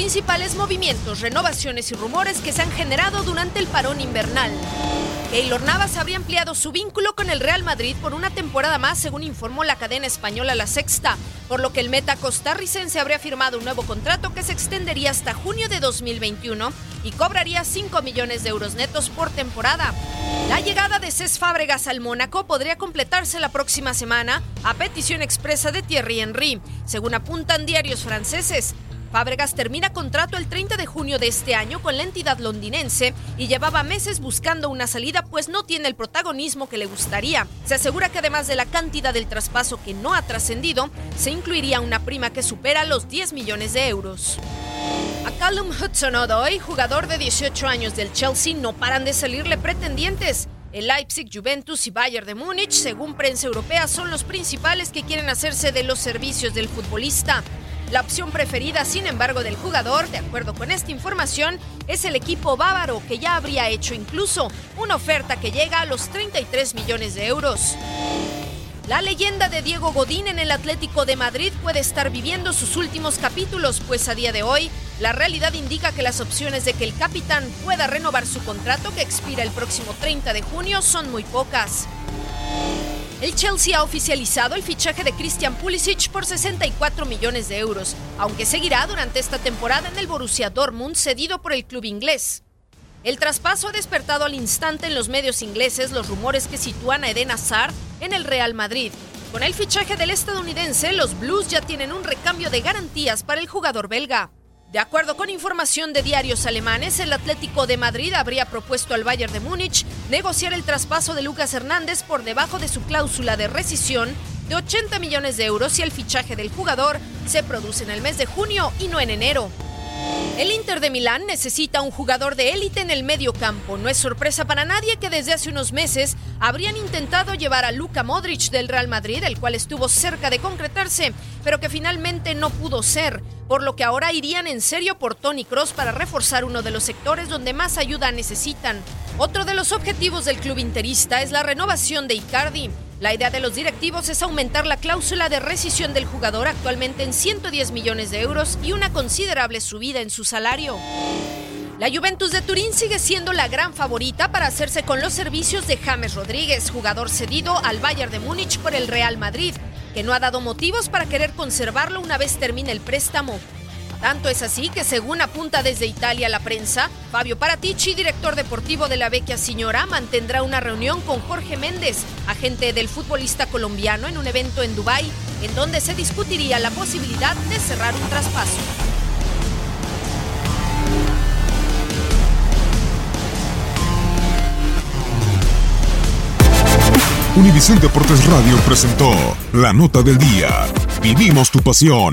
Principales movimientos, renovaciones y rumores que se han generado durante el parón invernal. Keylor Navas habría ampliado su vínculo con el Real Madrid por una temporada más, según informó la cadena española La Sexta, por lo que el meta costarricense habría firmado un nuevo contrato que se extendería hasta junio de 2021 y cobraría 5 millones de euros netos por temporada. La llegada de Cés Fábregas al Mónaco podría completarse la próxima semana a petición expresa de Thierry Henry, según apuntan diarios franceses. Fábregas termina contrato el 30 de junio de este año con la entidad londinense y llevaba meses buscando una salida pues no tiene el protagonismo que le gustaría. Se asegura que además de la cantidad del traspaso que no ha trascendido, se incluiría una prima que supera los 10 millones de euros. A Callum Hudson-Odoi, jugador de 18 años del Chelsea, no paran de salirle pretendientes. El Leipzig, Juventus y Bayern de Múnich, según prensa europea, son los principales que quieren hacerse de los servicios del futbolista. La opción preferida, sin embargo, del jugador, de acuerdo con esta información, es el equipo bávaro, que ya habría hecho incluso una oferta que llega a los 33 millones de euros. La leyenda de Diego Godín en el Atlético de Madrid puede estar viviendo sus últimos capítulos, pues a día de hoy la realidad indica que las opciones de que el capitán pueda renovar su contrato que expira el próximo 30 de junio son muy pocas. El Chelsea ha oficializado el fichaje de Christian Pulisic por 64 millones de euros, aunque seguirá durante esta temporada en el Borussia Dortmund cedido por el club inglés. El traspaso ha despertado al instante en los medios ingleses los rumores que sitúan a Eden Hazard en el Real Madrid. Con el fichaje del estadounidense, los Blues ya tienen un recambio de garantías para el jugador belga. De acuerdo con información de diarios alemanes, el Atlético de Madrid habría propuesto al Bayern de Múnich negociar el traspaso de Lucas Hernández por debajo de su cláusula de rescisión de 80 millones de euros si el fichaje del jugador se produce en el mes de junio y no en enero. El Inter de Milán necesita un jugador de élite en el medio campo. No es sorpresa para nadie que desde hace unos meses habrían intentado llevar a Luka Modric del Real Madrid, el cual estuvo cerca de concretarse, pero que finalmente no pudo ser, por lo que ahora irían en serio por Tony Cross para reforzar uno de los sectores donde más ayuda necesitan. Otro de los objetivos del club interista es la renovación de Icardi. La idea de los directivos es aumentar la cláusula de rescisión del jugador actualmente en 110 millones de euros y una considerable subida en su salario. La Juventus de Turín sigue siendo la gran favorita para hacerse con los servicios de James Rodríguez, jugador cedido al Bayern de Múnich por el Real Madrid. que no ha dado motivos para querer conservarlo una vez termine el préstamo. Tanto es así que, según apunta desde Italia la prensa, Fabio Paratici, director deportivo de la Vecchia Signora, mantendrá una reunión con Jorge Méndez, agente del futbolista colombiano, en un evento en Dubái, en donde se discutiría la posibilidad de cerrar un traspaso. Univisión Deportes Radio presentó la nota del día. Vivimos tu pasión.